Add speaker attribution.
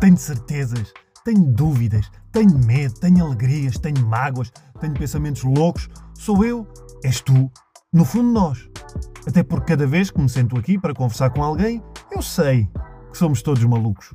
Speaker 1: Tenho certezas, tenho dúvidas, tenho medo, tenho alegrias, tenho mágoas, tenho pensamentos loucos. Sou eu, és tu, no fundo nós. Até porque cada vez que me sento aqui para conversar com alguém, eu sei que somos todos malucos.